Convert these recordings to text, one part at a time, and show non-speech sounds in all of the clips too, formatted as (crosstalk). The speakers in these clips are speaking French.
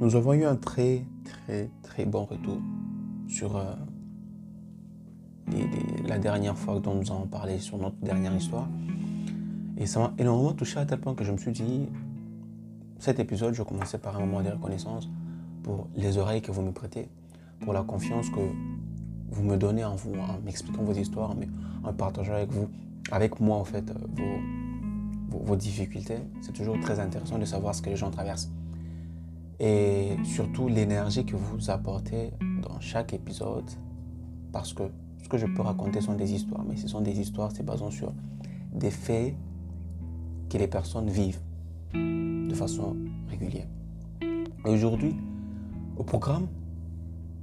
Nous avons eu un très, très, très bon retour sur euh, la dernière fois dont nous avons parlé sur notre dernière histoire. Et ça m'a énormément touché à tel point que je me suis dit, cet épisode, je commençais par un moment de reconnaissance pour les oreilles que vous me prêtez, pour la confiance que vous me donnez en vous, en m'expliquant vos histoires, mais en partageant avec vous, avec moi en fait, vos, vos difficultés. C'est toujours très intéressant de savoir ce que les gens traversent et surtout l'énergie que vous apportez dans chaque épisode parce que ce que je peux raconter sont des histoires, mais ce sont des histoires, c'est basant sur des faits que les personnes vivent de façon régulière. aujourd'hui, au programme,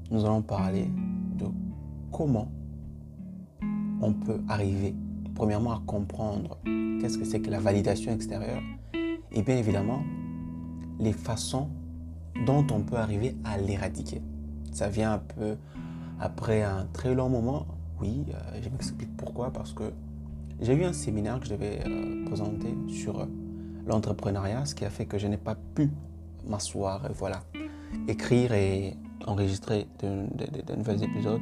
nous allons parler de comment on peut arriver, premièrement, à comprendre qu'est-ce que c'est que la validation extérieure et bien évidemment, les façons dont on peut arriver à l'éradiquer. Ça vient un peu après un très long moment. Oui, euh, je m'explique pourquoi. Parce que j'ai eu un séminaire que je devais euh, présenter sur euh, l'entrepreneuriat, ce qui a fait que je n'ai pas pu m'asseoir voilà, écrire et enregistrer de, nouveaux épisodes.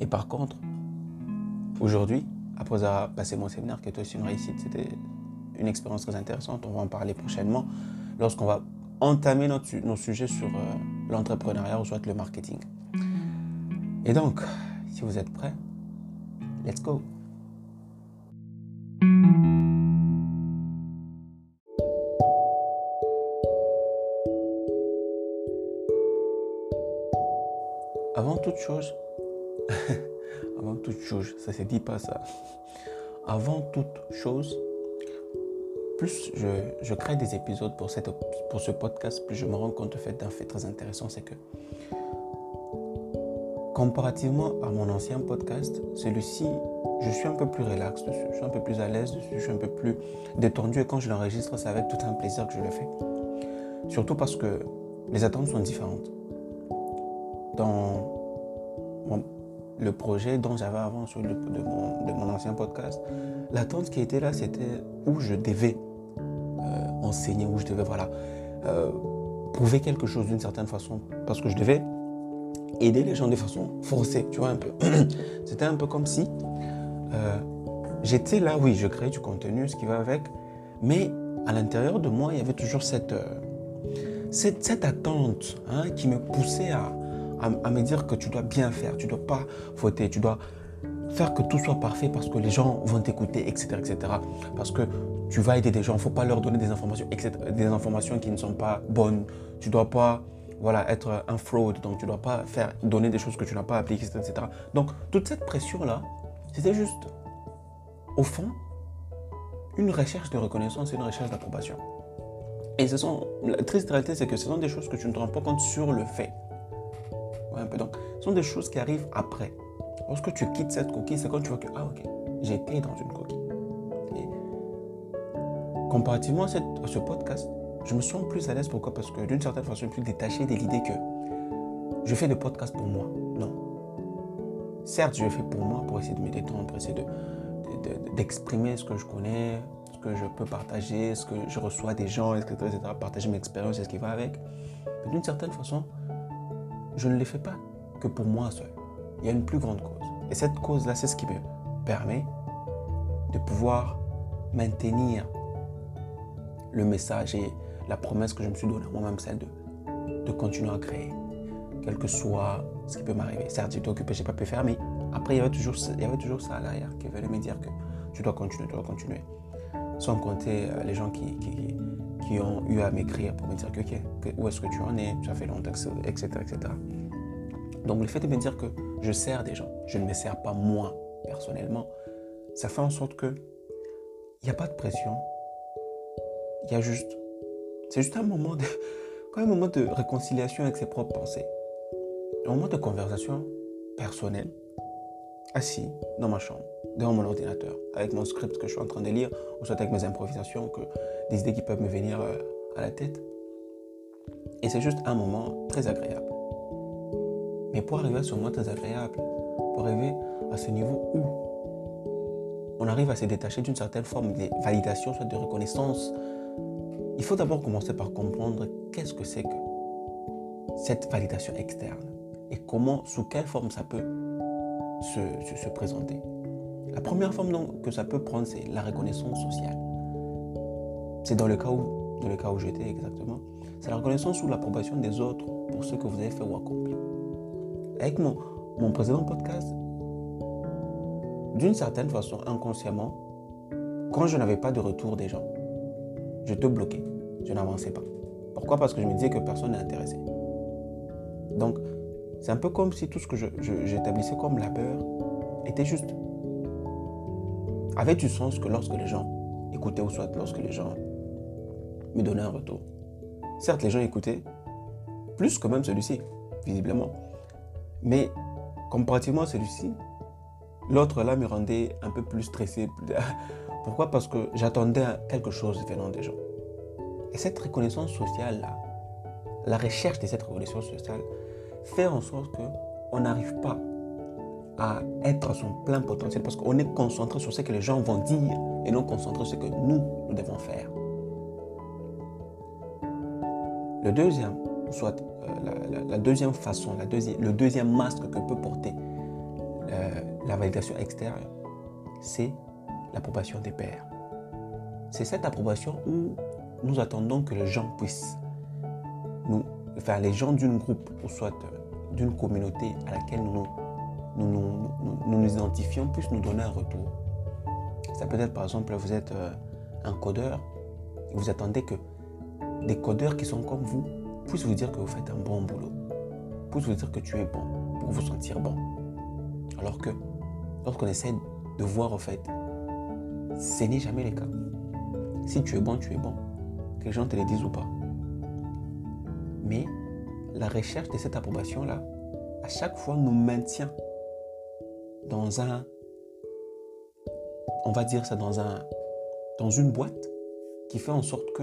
Et par contre, aujourd'hui, après avoir passé mon séminaire, qui était aussi une réussite, c'était une expérience très intéressante, on va en parler prochainement, lorsqu'on va entamer nos sujets sur euh, l'entrepreneuriat ou soit le marketing. Et donc, si vous êtes prêts, let's go. Avant toute chose, (laughs) avant toute chose, ça se dit pas ça. Avant toute chose, plus je, crée des épisodes pour, ce podcast, plus je me rends compte d'un fait très intéressant, c'est que comparativement à mon ancien podcast, celui-ci, je suis un peu plus relax dessus, je suis un peu plus à l'aise dessus, je suis un peu plus détendu et quand je l'enregistre, c'est avec tout un plaisir que je le fais. Surtout parce que les attentes sont différentes. Dans le projet dont j'avais avant sur de, mon, de mon ancien podcast, l'attente qui était là, c'était où je devais enseigner, où je devais voilà, euh, prouver quelque chose d'une certaine façon, parce que je devais aider les gens de façon forcée, tu vois un peu. (clears throat) C'était un peu comme si euh, j'étais là, oui, je crée du contenu, ce qui va avec, mais à l'intérieur de moi, il y avait toujours cette, euh, cette, cette, attente hein, qui me poussait à, à, me dire que tu dois bien faire, tu dois pas fauter, tu dois faire que tout soit parfait parce que les gens vont t'écouter, etc., etc. Parce que tu vas aider des gens, il ne faut pas leur donner des informations, des informations qui ne sont pas bonnes. Tu dois pas voilà, être un fraud, donc tu dois pas faire, donner des choses que tu n'as pas appliquées, etc., Donc toute cette pression-là, c'était juste, au fond, une recherche de reconnaissance et une recherche d'approbation. Et ce sont, la triste réalité, c'est que ce sont des choses que tu ne te rends pas compte sur le fait. Un peu. Donc, ce sont des choses qui arrivent après. Lorsque tu quittes cette coquille, c'est quand tu vois que, ah ok, j'étais dans une coquille. Et comparativement à, ce podcast, je me sens plus à l'aise. Pourquoi? Parce que d'une certaine façon, je suis plus détaché de l'idée que je fais le podcast pour moi. Non. Certes, je le fais pour moi, pour essayer de me détendre, pour essayer d'exprimer de, ce que je connais, ce que je peux partager, ce que je reçois des gens, etc. etc. partager mes expériences et ce qui va avec. D'une certaine façon, je ne le fais pas que pour moi seul il y a une plus grande cause. Et cette cause-là, c'est ce qui me permet de pouvoir maintenir le message et la promesse que je me suis donnée moi-même, celle de, de continuer à créer, quel que soit ce qui peut m'arriver. Certes, j'étais occupé, je n'ai pas pu faire, mais après, il y avait toujours, il y avait toujours ça à l'arrière qui venait me dire que tu dois continuer, tu dois continuer. Sans compter euh, les gens qui, qui, ont eu à m'écrire pour me dire que, ok, où est-ce que tu en es, ça fait longtemps, etc., etc. Donc le fait de me dire que je sers des gens, je ne me sers pas moi personnellement, ça fait en sorte que il n'y a pas de pression. Il y a juste, c'est juste un moment de, (laughs) un moment de réconciliation avec ses propres pensées, un moment de conversation personnelle, assis dans ma chambre, devant mon ordinateur, avec mon script que je suis en train de lire, ou soit avec mes improvisations, que, des idées qui peuvent me venir euh, à la tête. Et c'est juste un moment très agréable. Mais pour arriver à ce moment très agréable, pour arriver à ce niveau où on arrive à se détacher d'une certaine forme de validation, soit de reconnaissance, il faut d'abord commencer par comprendre qu'est-ce que c'est que cette validation externe et comment, sous quelle forme ça peut se, se, présenter. La première forme que ça peut prendre, c'est la reconnaissance sociale. C'est dans le cas où, dans le cas où j'étais exactement, c'est la reconnaissance ou l'approbation des autres pour ce que vous avez fait ou accompli. Avec mon, mon précédent podcast, d'une certaine façon, inconsciemment, quand je n'avais pas de retour des gens, je te bloquais, je n'avançais pas. Pourquoi? Parce que je me disais que personne n'est intéressé. Donc, c'est un peu comme si tout ce que j'établissais comme labeur était juste. Avait du sens que lorsque les gens écoutaient ou soit lorsque les gens me donnaient un retour. Certes, les gens écoutaient, plus que même celui-ci, visiblement. Mais comparativement à celui-ci, l'autre là me rendait un peu plus stressé. (laughs) Pourquoi? Parce que j'attendais quelque chose venant des gens. Et cette reconnaissance sociale-là, la recherche de cette reconnaissance sociale, fait en sorte qu'on n'arrive pas à être à son plein potentiel parce qu'on est concentré sur ce que les gens vont dire et non concentré sur ce que nous, nous devons faire. Le deuxième, soit euh, la, deuxième façon, la deuxième, le deuxième masque que peut porter euh, la validation extérieure, c'est l'approbation des pairs. C'est cette approbation où nous attendons que les gens puissent nous, enfin les gens d'une groupe ou soit d'une communauté à laquelle nous nous, nous, identifions puissent nous donner un retour. Ça peut être par exemple, vous êtes euh, un codeur et vous attendez que des codeurs qui sont comme vous puissent vous dire que vous faites un bon boulot, puissent vous dire que tu es bon, pour vous sentir bon. Alors que lorsqu'on essaie de voir au fait, ce n'est jamais le cas. Si tu es bon, tu es bon. Que les gens te le disent ou pas. Mais la recherche de cette approbation-là, à chaque fois, nous maintient dans un, on va dire ça, dans, un, dans une boîte qui fait en sorte que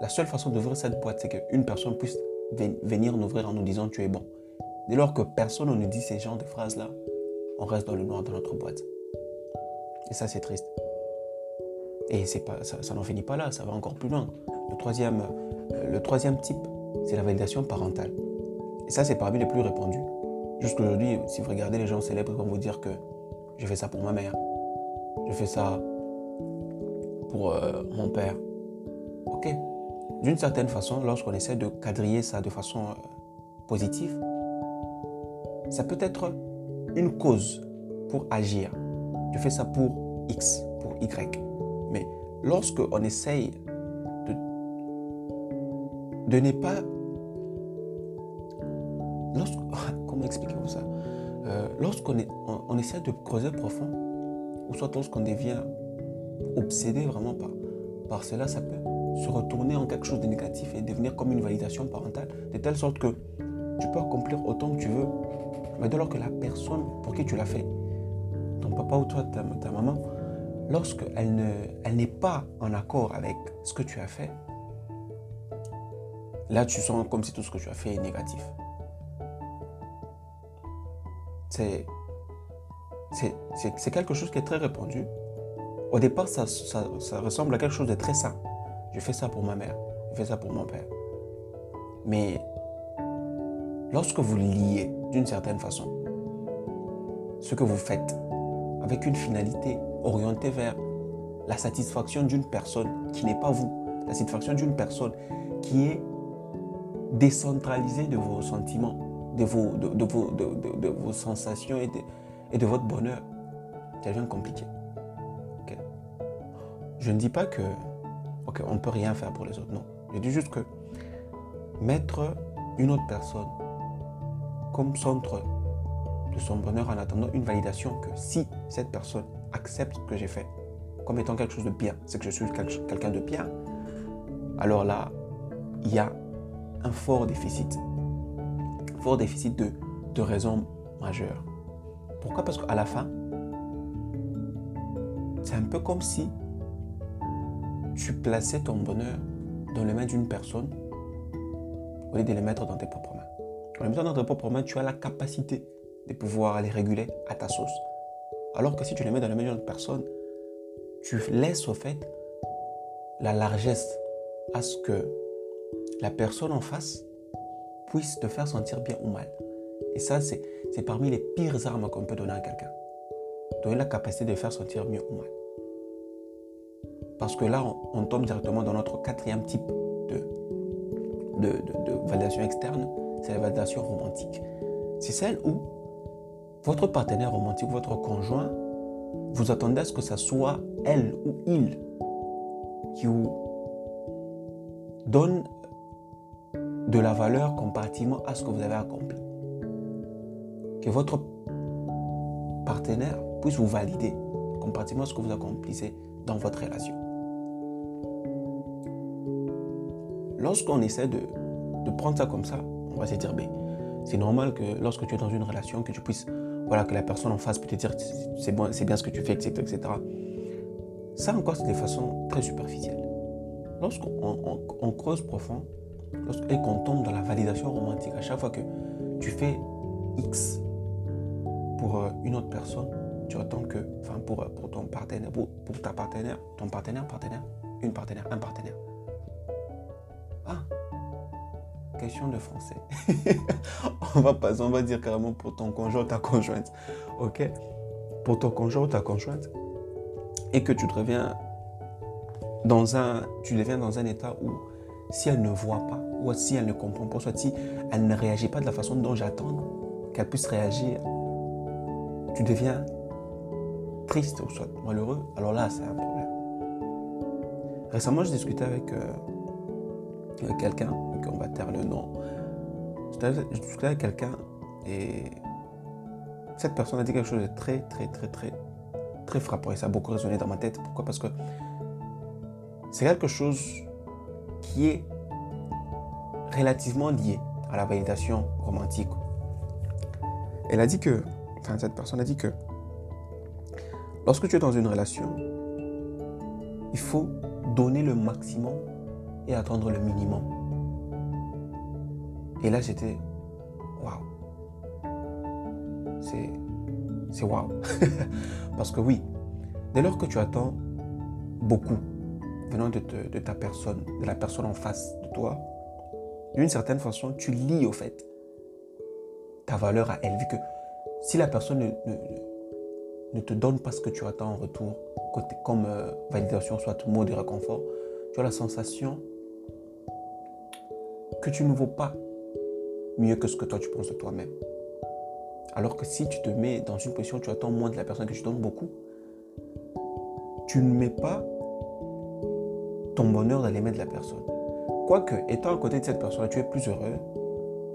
la seule façon d'ouvrir cette boîte, c'est qu'une personne puisse venir nous ouvrir en nous disant tu es bon. Dès lors que personne ne nous dit ces genres de phrases-là, on reste dans le noir dans notre boîte. Et ça, c'est triste. Et c'est pas, ça, ça n'en finit pas là, ça va encore plus loin. Le troisième, euh, le troisième type, c'est la validation parentale. Et ça, c'est parmi les plus répandus. Jusqu'aujourd'hui, si vous regardez les gens célèbres, ils vont vous dire que je fais ça pour ma mère. Je fais ça pour euh, mon père. Ok. D'une certaine façon, lorsqu'on essaie de quadriller ça de façon euh, positive, ça peut être une cause pour agir. Je fais ça pour X, pour Y. Mais lorsqu'on essaye de, de ne pas (laughs) comment expliquez-vous ça? Euh, Lorsqu'on on, essaie de creuser profond, ou soit lorsqu'on devient obsédé vraiment par, par cela, ça peut se retourner en quelque chose de négatif et devenir comme une validation parentale, de telle sorte que tu peux accomplir autant que tu veux, mais dès lors que la personne pour qui tu l'as fait, ton papa ou toi, ta, ta maman, lorsqu'elle n'est elle pas en accord avec ce que tu as fait, là tu sens comme si tout ce que tu as fait est négatif. c'est quelque chose qui est très répandu. Au départ, ça, ressemble à quelque chose de très sain. Je fais ça pour ma mère, je fais ça pour mon père. Mais lorsque vous liez d'une certaine façon ce que vous faites avec une finalité orientée vers la satisfaction d'une personne qui n'est pas vous, la satisfaction d'une personne qui est décentralisée de vos sentiments, de vos, de, vos, de, vos sensations et de, et de votre bonheur, ça devient compliqué. Je ne dis pas que on ne peut rien faire pour les autres, non. Je dis juste que mettre une autre personne comme centre de son bonheur en attendant une validation que si cette personne accepte ce que j'ai fait comme étant quelque chose de bien, c'est que je suis quelqu'un de bien, alors là, il y a un fort déficit fort déficit de, de raisons majeures. Pourquoi? Parce qu'à la fin, c'est un peu comme si tu plaçais ton bonheur dans les mains d'une personne au lieu de les mettre dans tes propres mains. En les mettant dans tes propres mains, tu as la capacité de pouvoir les réguler à ta sauce. Alors que si tu les mets dans les mains d'une personne, tu laisses au fait la largesse à ce que la personne en face puisse te faire sentir bien ou mal. Et ça, c'est parmi les pires armes qu'on peut donner à quelqu'un. Donner la capacité de faire sentir mieux ou mal. Parce que là, on, tombe directement dans notre quatrième type de, de, de validation externe, c'est la validation romantique. C'est celle où votre partenaire romantique, votre conjoint, vous attendez à ce que ce soit elle ou il qui vous donne de la valeur comparativement à ce que vous avez accompli. Que votre partenaire puisse vous valider comparativement à ce que vous accomplissez dans votre relation. Lorsqu'on essaie de, de, prendre ça comme ça, on va se dire, ben, c'est normal que lorsque tu es dans une relation, que tu puisses, voilà, que la personne en face peut te dire, c'est bon, bien ce que tu fais, etc., etc. Ça encore, c'est de façon très superficielle. Lorsqu'on creuse profond, et qu'on tombe dans la validation romantique, à chaque fois que tu fais X pour euh, une autre personne, tu attends que, enfin pour, euh, pour ton partenaire, pour, ta partenaire, ton partenaire, partenaire, une partenaire, un partenaire. Ah, question de français. (laughs) on va pas, on va dire carrément pour ton conjoint ou ta conjointe. Ok Pour ton conjoint ou ta conjointe. Et que tu deviens dans un, tu deviens dans un état où si elle ne voit pas, ou si elle ne comprend pas, soit si elle ne réagit pas de la façon dont j'attends qu'elle puisse réagir, tu deviens triste ou soit malheureux, alors là, c'est un problème. Récemment, je discutais avec, euh, quelqu'un, on va taire le nom. Je discutais avec quelqu'un et cette personne a dit quelque chose de très, très, très, très, très frappant et ça a beaucoup résonné dans ma tête. Pourquoi? Parce que c'est quelque chose qui est relativement lié à la validation romantique. Elle a dit que, enfin cette personne a dit que lorsque tu es dans une relation, il faut donner le maximum et attendre le minimum. Et là j'étais, waouh. C'est, c'est waouh. (laughs) Parce que oui, dès lors que tu attends beaucoup venant de, ta personne, de la personne en face de toi, d'une certaine façon, tu lis au fait ta valeur à elle, vu que si la personne ne, ne, te donne pas ce que tu attends en retour, comme euh, validation, soit mot de réconfort, tu as la sensation que tu ne vaux pas mieux que ce que toi tu penses de toi-même. Alors que si tu te mets dans une position où tu attends moins de la personne que tu donnes beaucoup, tu ne mets pas ton bonheur dans les mains de la personne. Quoique, étant à côté de cette personne, tu es plus heureux,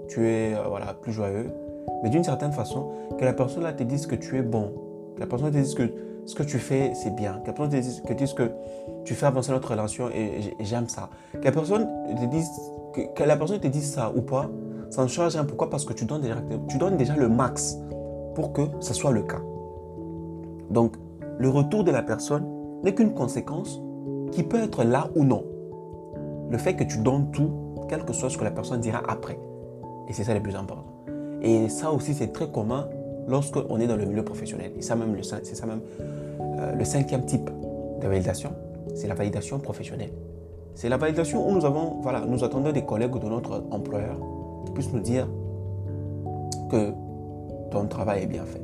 tu es euh, voilà, plus joyeux, mais d'une certaine façon, que la personne là te dise que tu es bon, que la personne te dise que ce que tu fais, c'est bien, que la personne te dise que, que tu fais avancer notre relation et, j'aime ça, que la personne te dise que, la personne te dise ça ou pas, ça ne change rien. Pourquoi? Parce que tu donnes, déjà, tu donnes déjà le max pour que ce soit le cas. Donc, le retour de la personne n'est qu'une conséquence qui peut être là ou non le fait que tu donnes tout, quel que soit ce que la personne dira après. Et c'est ça le plus important. Et ça aussi, c'est très commun lorsqu'on est dans le milieu professionnel. Et ça même, c'est ça même euh, le cinquième type de validation, c'est la validation professionnelle. C'est la validation où nous avons, voilà, nous attendons des collègues de notre employeur qui puissent nous dire que ton travail est bien fait.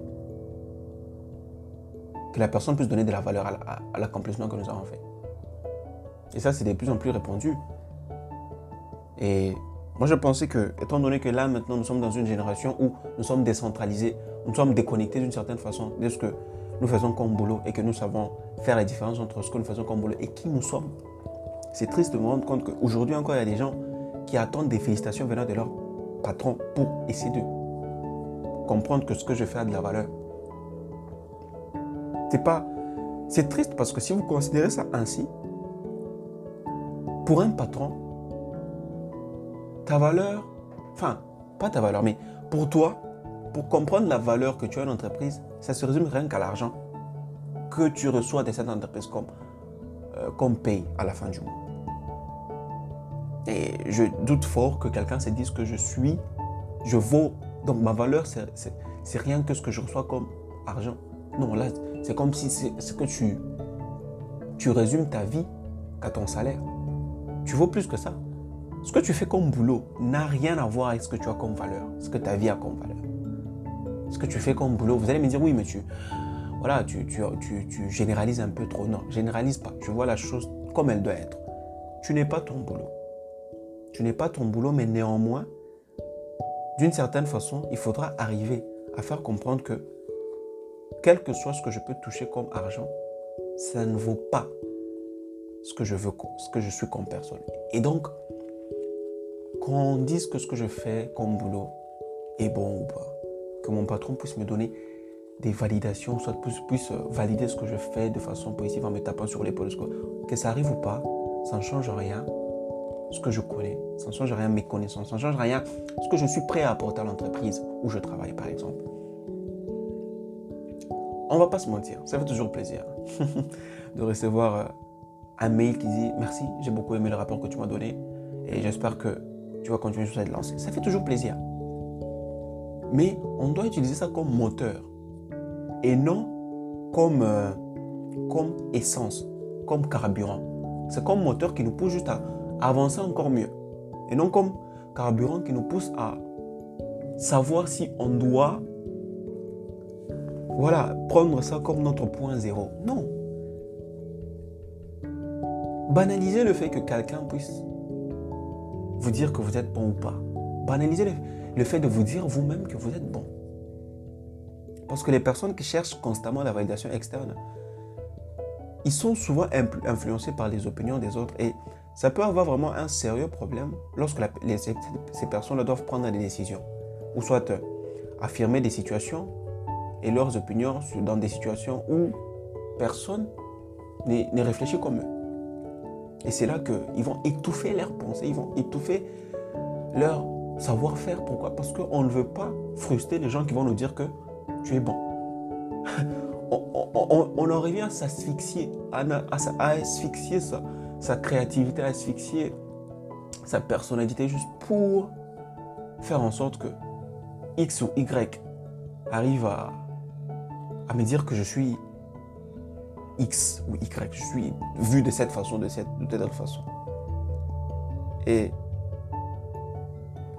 Que la personne puisse donner de la valeur à l'accomplissement que nous avons fait. Et ça, c'est de plus en plus répandu. Et moi, je pensais que, étant donné que là, maintenant, nous sommes dans une génération où nous sommes décentralisés, nous sommes déconnectés d'une certaine façon de ce que nous faisons comme boulot et que nous savons faire la différence entre ce que nous faisons comme boulot et qui nous sommes. C'est triste de me rendre compte qu'aujourd'hui encore, il y a des gens qui attendent des félicitations venant de leur patron pour essayer de comprendre que ce que je fais a de la valeur. C'est pas. C'est triste parce que si vous considérez ça ainsi, pour un patron, ta valeur, enfin, pas ta valeur, mais pour toi, pour comprendre la valeur que tu as une entreprise, ça se résume rien qu'à l'argent que tu reçois de cette entreprise comme, euh, comme paye à la fin du mois. Et je doute fort que quelqu'un se dise que je suis, je vaux, donc ma valeur, c'est rien que ce que je reçois comme argent. Non, là, c'est comme si c'est que tu, tu résumes ta vie qu'à ton salaire. Tu vaux plus que ça. ce que tu fais comme boulot n'a rien à voir avec ce que tu as comme valeur, ce que ta vie a comme valeur. Ce que tu fais comme boulot, vous allez me dire, oui, mais tu, voilà, tu, tu, tu généralises un peu trop. Non, généralise pas. Tu vois la chose comme elle doit être. Tu n'es pas ton boulot. Tu n'es pas ton boulot, mais néanmoins, d'une certaine façon, il faudra arriver à faire comprendre que, quel que soit ce que je peux toucher comme argent, ça ne vaut pas ce que je veux, ce que je suis comme personne. Et donc, qu'on dise que ce que je fais comme boulot est bon ou pas, que mon patron puisse me donner des validations, soit puisse, puisse valider ce que je fais de façon positive en me tapant sur l'épaule, que ça arrive ou pas, ça ne change rien ce que je connais, ça ne change rien mes connaissances, ça ne change rien ce que je suis prêt à apporter à l'entreprise où je travaille par exemple. On va pas se mentir, ça fait toujours plaisir (laughs) de recevoir euh, un mail qui dit merci, j'ai beaucoup aimé le rapport que tu m'as donné et j'espère que tu vas continuer sur cette lancée. Ça fait toujours plaisir. Mais on doit utiliser ça comme moteur et non comme, euh, comme essence, comme carburant. C'est comme moteur qui nous pousse juste à avancer encore mieux. Et non comme carburant qui nous pousse à savoir si on doit voilà, prendre ça comme notre point zéro. Non. Banaliser le fait que quelqu'un puisse vous dire que vous êtes bon ou pas. Banaliser le, fait de vous dire vous-même que vous êtes bon. Parce que les personnes qui cherchent constamment la validation externe, ils sont souvent influencés par les opinions des autres et ça peut avoir vraiment un sérieux problème lorsque ces personnes doivent prendre des décisions. Ou soit euh, affirmer des situations et leurs opinions dans des situations où personne ne réfléchit comme eux. Et c'est là qu'ils vont étouffer leurs pensées, ils vont étouffer leur savoir-faire. Pourquoi? Parce qu'on ne veut pas frustrer les gens qui vont nous dire que tu es bon. (laughs) on, en revient à s'asphyxier, à, asphyxier sa, créativité, à asphyxier sa personnalité juste pour faire en sorte que X ou Y arrive à me dire que je suis X ou Y. Je suis vu de cette façon, de cette de telle façon. Et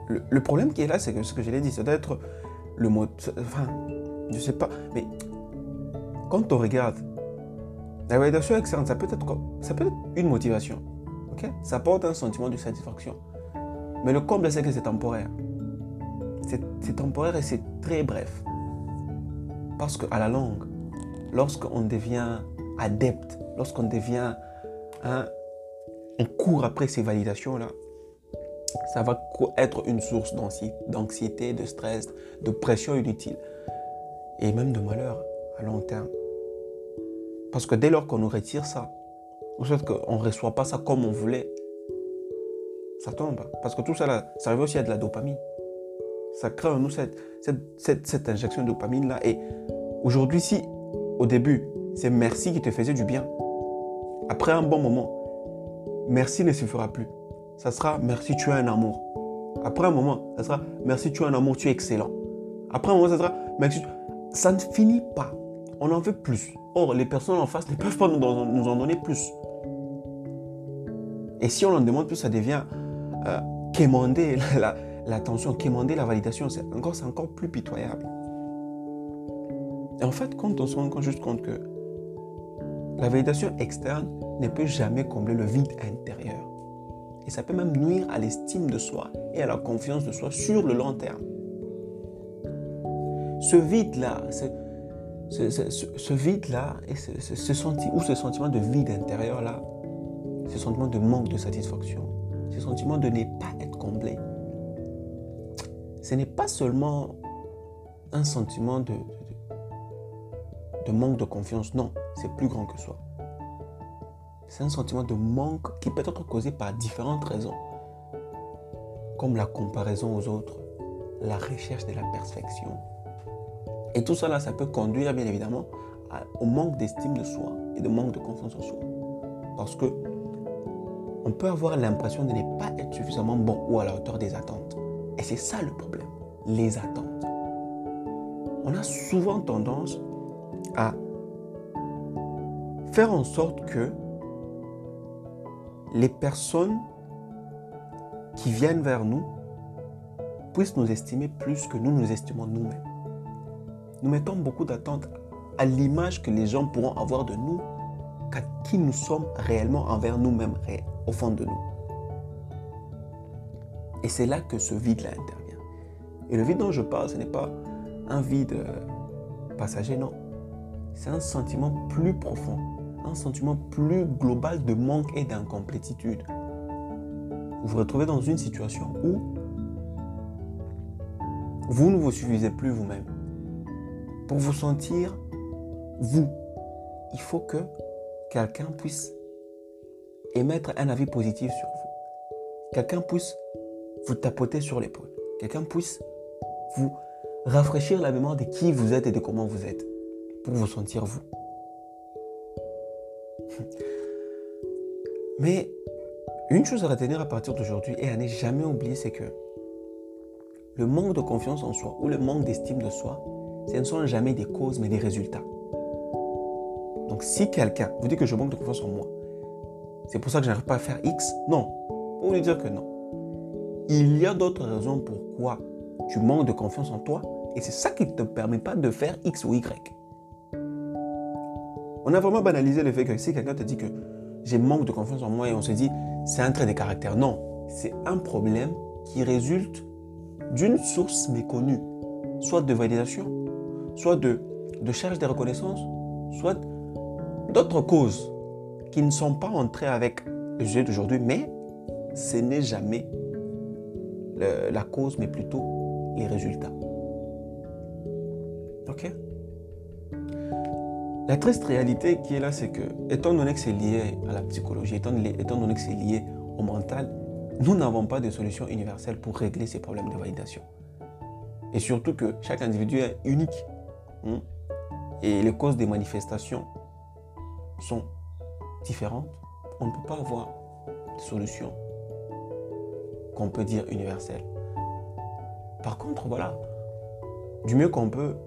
le, problème qui est là, c'est que ce que je l'ai dit, c'est d'être le mot. Enfin, je sais pas, mais quand on regarde la validation externe, ça peut être, ça peut être une motivation. ok? Ça apporte un sentiment de satisfaction. Mais le comble, c'est que c'est temporaire. C'est temporaire et c'est très bref. Parce qu'à la longue, lorsqu'on devient adepte, lorsqu'on devient, hein, on court après ces validations-là, ça va être une source d'anxiété, de stress, de pression inutile et même de malheur à long terme. Parce que dès lors qu'on nous retire ça, ou soit qu'on ne reçoit pas ça comme on voulait, ça tombe. Parce que tout ça, ça arrive aussi à de la dopamine. Ça crée en nous cette injection de dopamine-là. Et aujourd'hui, si au début, c'est merci qui te faisait du bien. Après un bon moment, merci ne suffira plus. Ça sera merci, tu as un amour. Après un moment, ça sera merci, tu as un amour, tu es excellent. Après un moment, ça sera merci. Ça ne finit pas. On en veut plus. Or, les personnes en face ne peuvent pas nous en, donner plus. Et si on en demande plus, ça devient euh, quémander l'attention, la, quémander la validation. C'est encore, encore plus pitoyable. Et en fait, quand on se rend juste compte que la validation externe ne peut jamais combler le vide intérieur. Et ça peut même nuire à l'estime de soi et à la confiance de soi sur le long terme. Ce vide-là, ce, vide-là, ou ce sentiment de vide intérieur-là, ce sentiment de manque de satisfaction, ce sentiment de ne pas être comblé, ce n'est pas seulement un sentiment de, de manque de confiance. Non, c'est plus grand que soi. C'est un sentiment de manque qui peut être causé par différentes raisons, comme la comparaison aux autres, la recherche de la perfection. Et tout ça, là, ça peut conduire, bien évidemment, au manque d'estime de soi et de manque de confiance en soi. Parce que on peut avoir l'impression de ne pas être suffisamment bon ou à la hauteur des attentes. Et c'est ça le problème, les attentes. On a souvent tendance à faire en sorte que les personnes qui viennent vers nous puissent nous estimer plus que nous nous estimons nous-mêmes. Nous mettons beaucoup d'attentes à l'image que les gens pourront avoir de nous qu'à qui nous sommes réellement envers nous-mêmes, au fond de nous. Et c'est là que ce vide-là intervient. Et le vide dont je parle, ce n'est pas un vide euh, passager, non. Un sentiment plus profond, un sentiment plus global de manque et d'incomplétude. Vous vous retrouvez dans une situation où vous ne vous suffisez plus vous-même. Pour vous sentir vous, il faut que quelqu'un puisse émettre un avis positif sur vous. Quelqu'un puisse vous tapoter sur l'épaule. Quelqu'un puisse vous rafraîchir la mémoire de qui vous êtes et de comment vous êtes vous sentir vous. (laughs) Mais une chose à retenir à partir d'aujourd'hui et à ne jamais oublier, c'est que le manque de confiance en soi ou le manque d'estime de soi, ce ne sont jamais des causes mais des résultats. Donc si quelqu'un vous dit que je manque de confiance en moi, c'est pour ça que je n'arrive pas à faire X, non. Pour lui dire que non. Il y a d'autres raisons pourquoi tu manques de confiance en toi et c'est ça qui ne te permet pas de faire X ou Y. On a vraiment banalisé le fait que si quelqu'un te dit que j'ai manque de confiance en moi et on se dit c'est un trait de caractère, non. C'est un problème qui résulte d'une source méconnue, soit de validation, soit de, de charge de reconnaissance, soit d'autres causes qui ne sont pas entrées avec le sujet d'aujourd'hui, mais ce n'est jamais la cause, mais plutôt les résultats. Ok? La triste réalité qui est là, c'est que, étant donné que c'est lié à la psychologie, étant, donné que c'est lié au mental, nous n'avons pas de solution universelle pour régler ces problèmes de validation. Et surtout que chaque individu est unique. Hein. Et les causes des manifestations sont différentes, on ne peut pas avoir de solution qu'on peut dire universelle. Par contre, voilà, du mieux qu'on peut,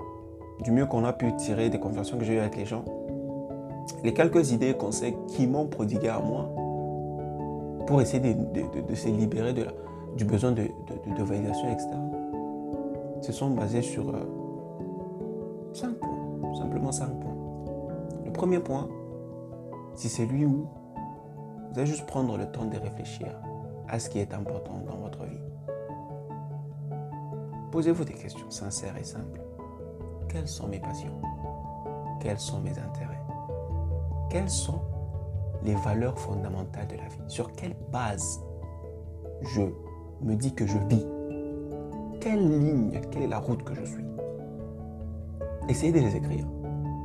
du mieux qu'on a pu tirer des conversations que j'ai eues avec les gens, les quelques idées, conseils qui m'ont prodigué à moi pour essayer de, se libérer du besoin de, validation externe, se sont basés sur euh, cinq points, simplement cinq points. Le premier point, c'est lui où vous allez juste prendre le temps de réfléchir à ce qui est important dans votre vie. Posez-vous des questions sincères et simples. Quelles sont mes passions? Quels sont mes intérêts? Quelles sont les valeurs fondamentales de la vie? Sur quelle base je me dis que je vis? Quelle ligne, quelle est la route que je suis? Essayez de les écrire.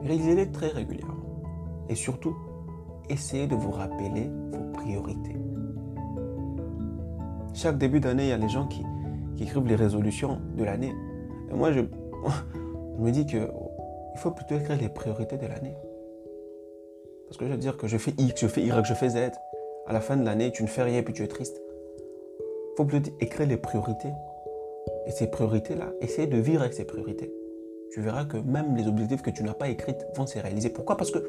Réalisez-les très régulièrement. Et surtout, essayez de vous rappeler vos priorités. Chaque début d'année, il y a les gens qui, écrivent les résolutions de l'année. Et moi, je, me dis qu'il faut plutôt écrire les priorités de l'année. Parce que je veux dire que je fais X, je fais Y, je fais Z. À la fin de l'année, tu ne fais rien et puis tu es triste. Il faut plutôt écrire les priorités. Et ces priorités-là, essayer de vivre avec ces priorités. Tu verras que même les objectifs que tu n'as pas écrits vont se réaliser. Pourquoi? Parce que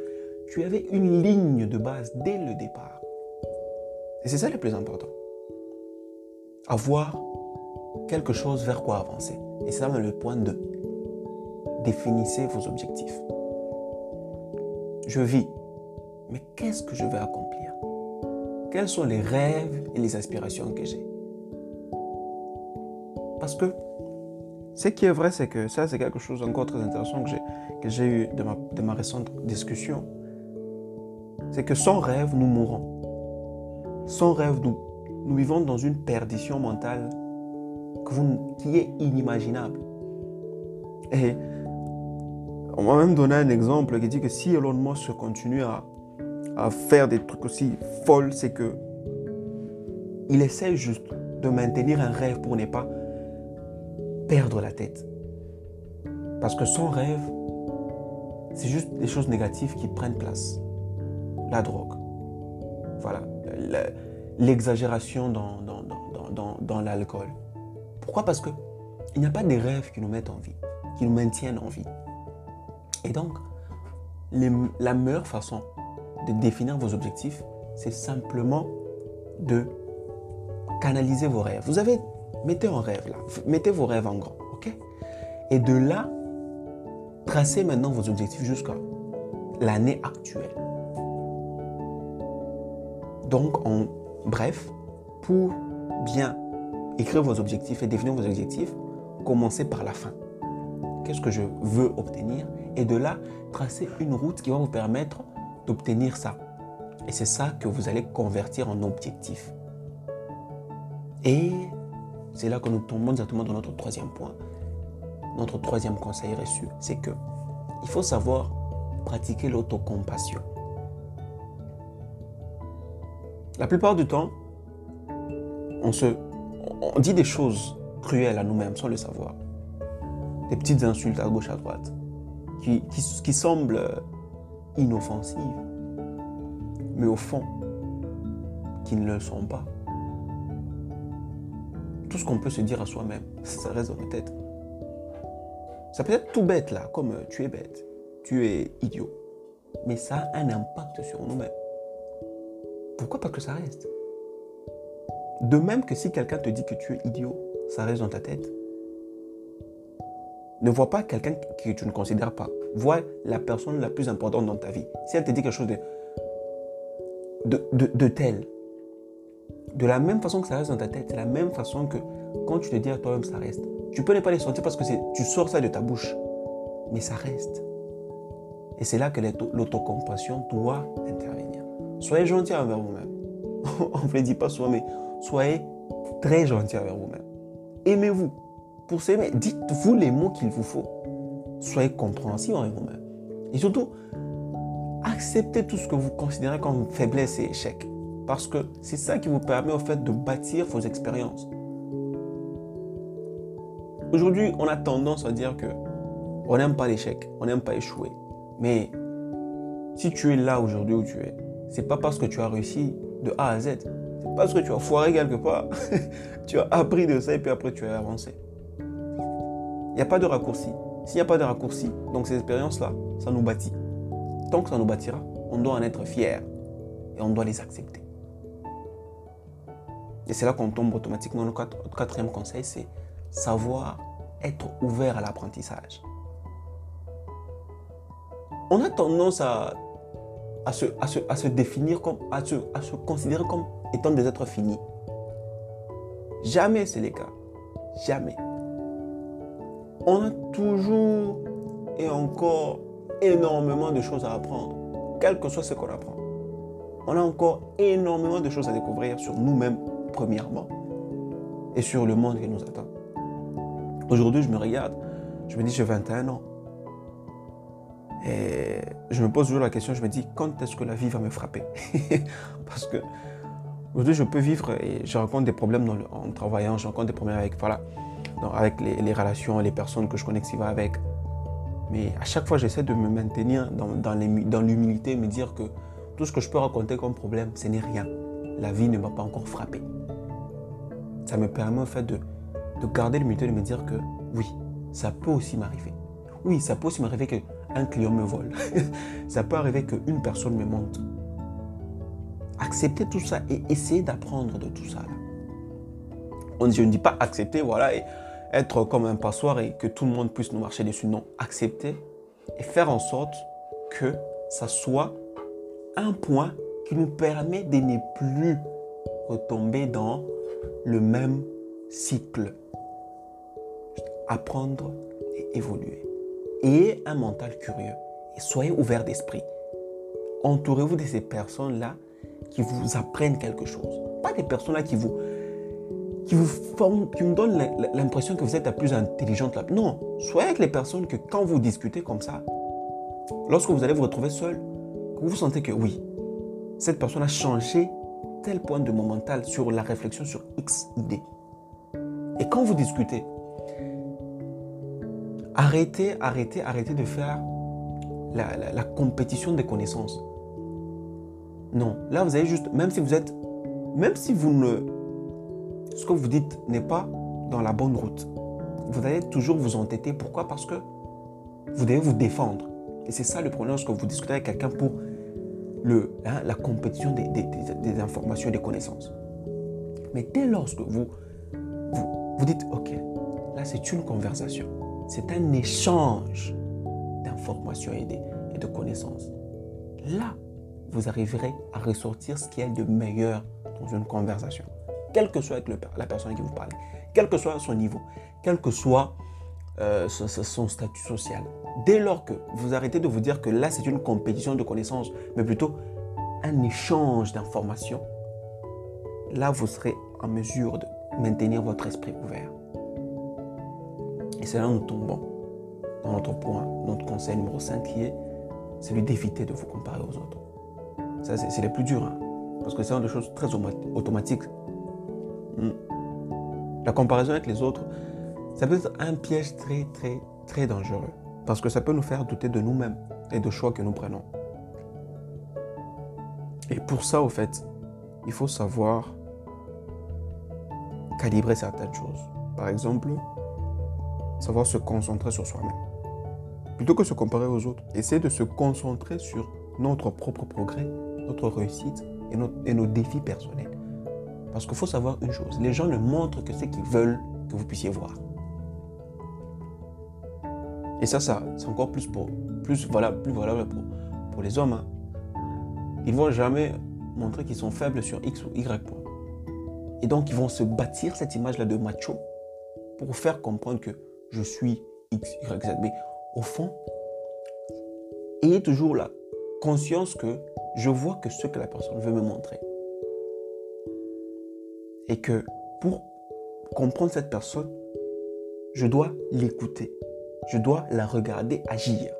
tu avais une ligne de base dès le départ. Et c'est ça le plus important. Avoir quelque chose vers quoi avancer. Et c'est ça le point 2. Définissez vos objectifs. Je vis, mais qu'est-ce que je veux accomplir? Quels sont les rêves et les aspirations que j'ai? Parce que ce qui est vrai, c'est que ça, c'est quelque chose encore très intéressant que j'ai eu de ma, de ma récente discussion c'est que sans rêve, nous mourons. Sans rêve, nous, nous vivons dans une perdition mentale qui est inimaginable. Et on m'a même donné un exemple qui dit que si Elon Musk continue à, faire des trucs aussi folles, c'est que il essaie juste de maintenir un rêve pour ne pas perdre la tête. Parce que sans rêve, c'est juste des choses négatives qui prennent place la drogue. Voilà, l'exagération dans, l'alcool. Pourquoi? Parce que il n'y a pas des rêves qui nous mettent en vie, qui nous maintiennent en vie. Et donc, la meilleure façon de définir vos objectifs, c'est simplement de canalisez vos rêves. Vous avez, mettez un rêve là, mettez vos rêves en grand, ok? Et de là, tracez maintenant vos objectifs jusqu'à l'année actuelle. Donc, en bref, pour bien écrire vos objectifs et définir vos objectifs, commencez par la fin. Qu'est-ce que je veux obtenir? Et de là, tracez une route qui va vous permettre d'obtenir ça. Et c'est ça que vous allez convertir en objectif. Et c'est là que nous tombons exactement dans notre troisième point. Notre troisième conseil reçu, c'est que il faut savoir pratiquer l'autocompassion. La plupart du temps, on, se, on dit des choses cruelles à nous-mêmes sans le savoir. Des petites insultes à gauche, à droite, qui, qui semblent inoffensives, mais au fond, qui ne le sont pas. Tout ce qu'on peut se dire à soi-même, ça reste dans la tête. Ça peut être tout bête là, comme euh, tu es bête, tu es idiot. Mais ça a un impact sur nous-mêmes. Pourquoi Parce que ça reste? De même que si quelqu'un te dit que tu es idiot, ça reste dans ta tête. Ne vois pas quelqu'un que tu ne considères pas. Vois la personne la plus importante dans ta vie. Si elle te dit quelque chose de, de, de, tel, de la même façon que ça reste dans ta tête, c'est la même façon que quand tu te dis à toi-même ça reste. Tu peux ne pas les sentir parce que tu sors ça de ta bouche, mais ça reste. Et c'est là que l'autocompassion doit intervenir. Soyez gentil envers vous-même. (laughs) On ne vous le dit pas souvent, mais soyez très gentil envers vous-même. Aimez-vous. Pour s'aimer, dites-vous les mots qu'il vous faut. Soyez compréhensif envers vous-même. Et surtout, acceptez tout ce que vous considérez comme faiblesse et échec. Parce que c'est ça qui vous permet au fait de bâtir vos expériences. Aujourd'hui, on a tendance à dire que on n'aime pas l'échec, on n'aime pas échouer. Mais si tu es là aujourd'hui où tu es, c'est pas parce que tu as réussi de A à Z. C'est parce que tu as foiré quelque part. (laughs) tu as appris de ça et puis après tu as avancé. Il n'y a pas de raccourci. S'il n'y a pas de raccourci, donc ces expériences-là, ça nous bâtit. Tant que ça nous bâtira, on doit en être fier et on doit les accepter. Et c'est là qu'on tombe automatiquement. Notre quatrième conseil, c'est savoir être ouvert à l'apprentissage. On a tendance à, se, définir comme, à se considérer comme étant des êtres finis. Jamais c'est le cas. Jamais. On a toujours et encore énormément de choses à apprendre, quel que soit ce qu'on apprend. On a encore énormément de choses à découvrir sur nous-mêmes, premièrement, et sur le monde qui nous attend. Aujourd'hui, je me regarde, je me dis, j'ai 21 ans. Et je me pose toujours la question, je me dis, quand est-ce que la vie va me frapper? (laughs) Parce que aujourd'hui, je peux vivre et je rencontre des problèmes en travaillant, je rencontre des problèmes avec, voilà, avec les, relations, les personnes que je qui vont avec. Mais à chaque fois, j'essaie de me maintenir dans, l'humilité, me dire que tout ce que je peux raconter comme problème, ce n'est rien. La vie ne m'a pas encore frappé. Ça me permet en fait de, de garder l'humilité de me dire que oui, ça peut aussi m'arriver. Oui, ça peut aussi m'arriver qu'un client me vole. (laughs) ça peut arriver qu'une personne me monte. Accepter tout ça et essayer d'apprendre de tout ça. On, je ne dis pas accepter, voilà, être comme un passoire et que tout le monde puisse nous marcher dessus. Non, accepter et faire en sorte que ça soit un point qui nous permet de ne plus retomber dans le même cycle apprendre et évoluer. Ayez un mental curieux et soyez ouvert d'esprit. Entourez-vous de ces personnes-là qui vous apprennent quelque chose. Pas des personnes-là qui vous, qui vous font, qui vous donnent l'impression que vous êtes la plus intelligente. Non, soyez avec les personnes que quand vous discutez comme ça, lorsque vous allez vous retrouver seul, vous vous sentez que oui, cette personne a changé tel point de mon mental sur la réflexion sur X idée. Et quand vous discutez, Arrêtez, arrêtez, arrêtez de faire la, compétition des connaissances. Non, là vous avez juste, même si vous êtes, même si vous ne, ce que vous dites n'est pas dans la bonne route, vous allez toujours vous entêter. Pourquoi? Parce que vous devez vous défendre. Et c'est ça le problème lorsque vous discutez avec quelqu'un pour le, hein, la compétition des, des, des, informations et des connaissances. Mais dès lors que vous, vous, vous dites, OK, là c'est une conversation, c'est un échange d'informations et et de connaissances. Là, vous arriverez à ressortir ce qui est de meilleur dans une conversation, quelle que soit la personne qui vous parle, quel que soit son niveau, quel que soit euh, son, statut social. Dès lors que vous arrêtez de vous dire que là, c'est une compétition de connaissances, mais plutôt un échange d'informations, là, vous serez en mesure de maintenir votre esprit ouvert. Et c'est là où nous tombons dans notre point, notre conseil numéro 5 qui est celui d'éviter de vous comparer aux autres. Ça, c'est le plus dur, hein, parce que c'est une des choses très automatiques. Hmm. La comparaison avec les autres, ça peut être un piège très, très, très dangereux. Parce que ça peut nous faire douter de nous-mêmes et de choix que nous prenons. Et pour ça, au fait, il faut savoir calibrer certaines choses. Par exemple, savoir se concentrer sur soi-même. Plutôt que se comparer aux autres, essayer de se concentrer sur notre propre progrès, notre réussite et, et nos défis personnels. Parce qu'il faut savoir une chose, les gens ne montrent que ce qu'ils veulent que vous puissiez voir. Et ça, ça c'est encore plus, pour, plus valable, plus valable pour, pour les hommes. Hein. Ils ne vont jamais montrer qu'ils sont faibles sur X ou Y point. Et donc, ils vont se bâtir cette image-là de macho pour faire comprendre que je suis X, Y, Z. Mais au fond, ayez toujours la conscience que je vois que ce que la personne veut me montrer. Et que pour comprendre cette personne, je dois l'écouter je dois la regarder agir.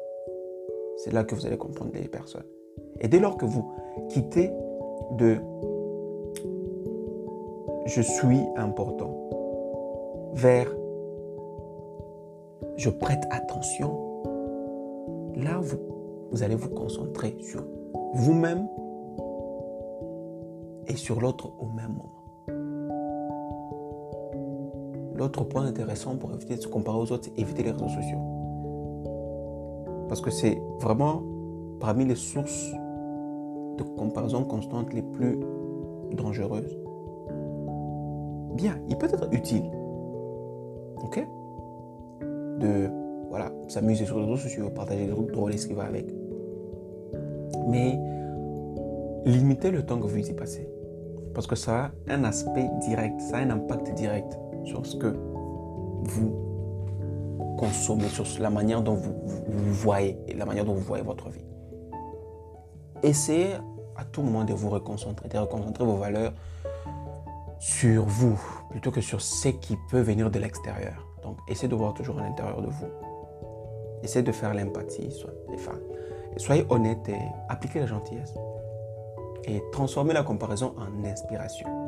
C'est là que vous allez comprendre les personnes. Et dès lors que vous quittez de je suis important vers je prête attention, là, vous, allez vous concentrer sur vous-même et sur l'autre au même moment. L'autre point intéressant pour éviter de se comparer aux autres, c'est éviter les réseaux sociaux. Parce que c'est vraiment parmi les sources de comparaison constante les plus dangereuses. Bien, il peut être utile. Ok De voilà, s'amuser sur les réseaux sociaux, partager des trucs drôles et ce qui va avec. Mais limitez le temps que vous y passez. Parce que ça a un aspect direct, ça a un impact direct sur ce que vous consommez, sur la manière dont vous, vous, voyez la manière dont vous voyez votre vie. Essayez à tout moment de vous reconcentrer, de reconcentrer vos valeurs sur vous plutôt que sur ce qui peut venir de l'extérieur. Donc, essayez de voir toujours à l'intérieur de vous. Essayez de faire l'empathie, soyez honnête et appliquez la gentillesse. Et transformez la comparaison en inspiration.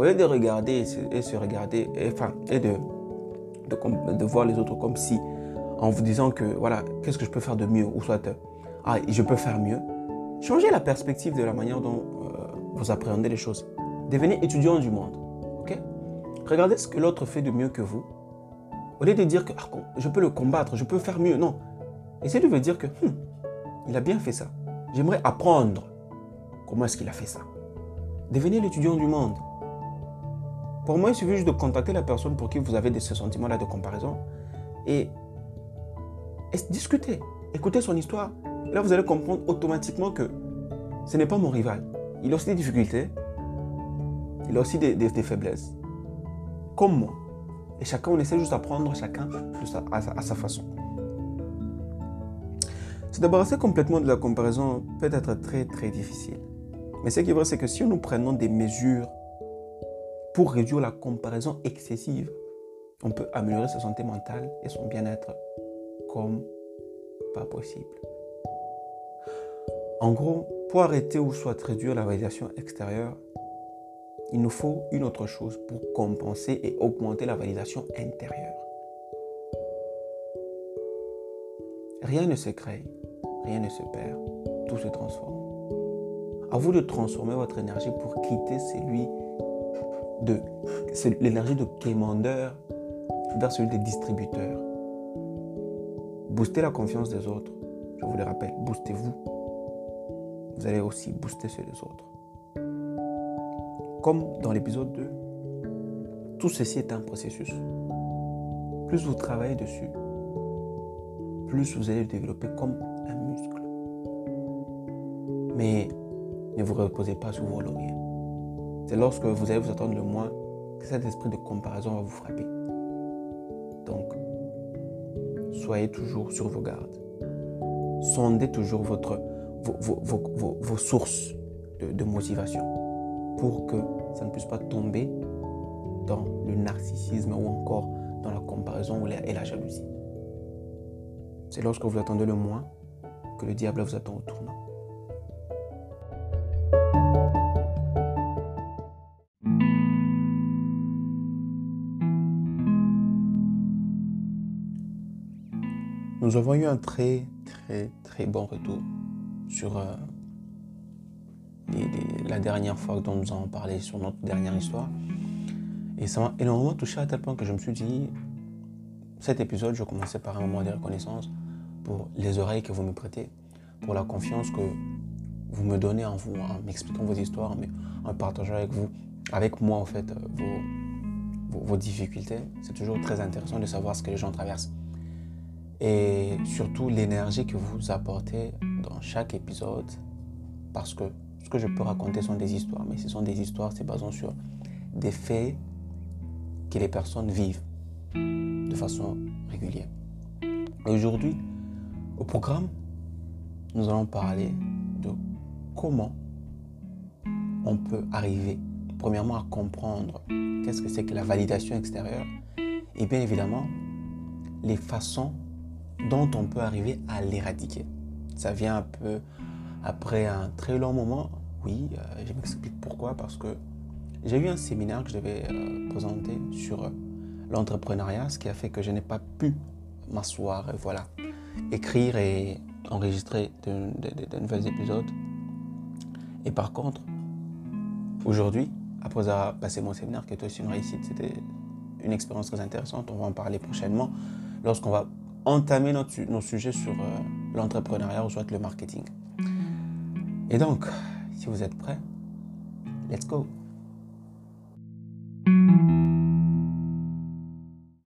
Au lieu de regarder et se, regarder, et, de, voir les autres comme si, en vous disant que, voilà, qu'est-ce que je peux faire de mieux, ou soit, ah, je peux faire mieux, changez la perspective de la manière dont euh, vous appréhendez les choses. Devenez étudiant du monde, ok? Regardez ce que l'autre fait de mieux que vous. Au lieu de dire que ah, je peux le combattre, je peux faire mieux, non. Essayez de vous dire que, hmm, il a bien fait ça. J'aimerais apprendre comment est-ce qu'il a fait ça. Devenez l'étudiant du monde. Pour moi, il suffit juste de contacter la personne pour qui vous avez ce sentiment-là de comparaison et, discuter, écouter son histoire. là, vous allez comprendre automatiquement que ce n'est pas mon rival. Il a aussi des difficultés, il a aussi des, faiblesses, comme moi. Et chacun, on essaie juste d'apprendre chacun à, à sa façon. Se débarrasser complètement de la comparaison peut être très très difficile. Mais ce qui est vrai, c'est que si nous prenons des mesures pour réduire la comparaison excessive, on peut améliorer sa santé mentale et son bien-être comme pas possible. En gros, pour arrêter ou soit réduire la validation extérieure, il nous faut une autre chose pour compenser et augmenter la validation intérieure. Rien ne se crée, rien ne se perd, tout se transforme. À vous de transformer votre énergie pour quitter celui de l'énergie de quémandeur vers celui des distributeurs. Boostez la confiance des autres. Je vous le rappelle, boostez-vous. Vous allez aussi booster ceux des autres. comme dans l'épisode 2, tout ceci est un processus. Plus vous travaillez dessus, plus vous allez le développer comme un muscle. Mais ne vous reposez pas sur vos lauriers. C'est lorsque vous allez vous attendre le moins que cet esprit de comparaison va vous frapper. Donc, soyez toujours sur vos gardes. Sondez toujours vos, sources de motivation pour que ça ne puisse pas tomber dans le narcissisme ou encore dans la comparaison et la jalousie. C'est lorsque vous attendez le moins que le diable vous attend au tournant. Nous avons eu un très très très bon retour sur euh, la dernière fois dont nous avons parlé sur notre dernière histoire. Et ça m'a énormément touché à tel point que je me suis dit, cet épisode, je commençais par un moment de reconnaissance pour les oreilles que vous me prêtez, pour la confiance que vous me donnez en vous, en m'expliquant vos histoires, mais en partageant avec vous, avec moi en fait, vos, vos difficultés. C'est toujours très intéressant de savoir ce que les gens traversent. Et surtout l'énergie que vous apportez dans chaque épisode, parce que ce que je peux raconter sont des histoires, mais ce sont des histoires, c'est basant sur des faits que les personnes vivent de façon régulière. aujourd'hui, au programme, nous allons parler de comment on peut arriver, premièrement, à comprendre qu'est-ce que c'est que la validation extérieure et bien évidemment, les façons dont on peut arriver à l'éradiquer. Ça vient un peu après un très long moment. Oui, euh, je m'explique pourquoi. Parce que j'ai eu un séminaire que je devais euh, présenter sur euh, l'entrepreneuriat, ce qui a fait que je n'ai pas pu m'asseoir et voilà, écrire et enregistrer de, nouveaux épisodes. Et par contre, aujourd'hui, après avoir passé mon séminaire, qui était aussi une réussite, c'était une expérience très intéressante. On va en parler prochainement lorsqu'on va entamer notre, nos sujets sur euh, l'entrepreneuriat ou soit le marketing. Et donc, si vous êtes prêts, let's go!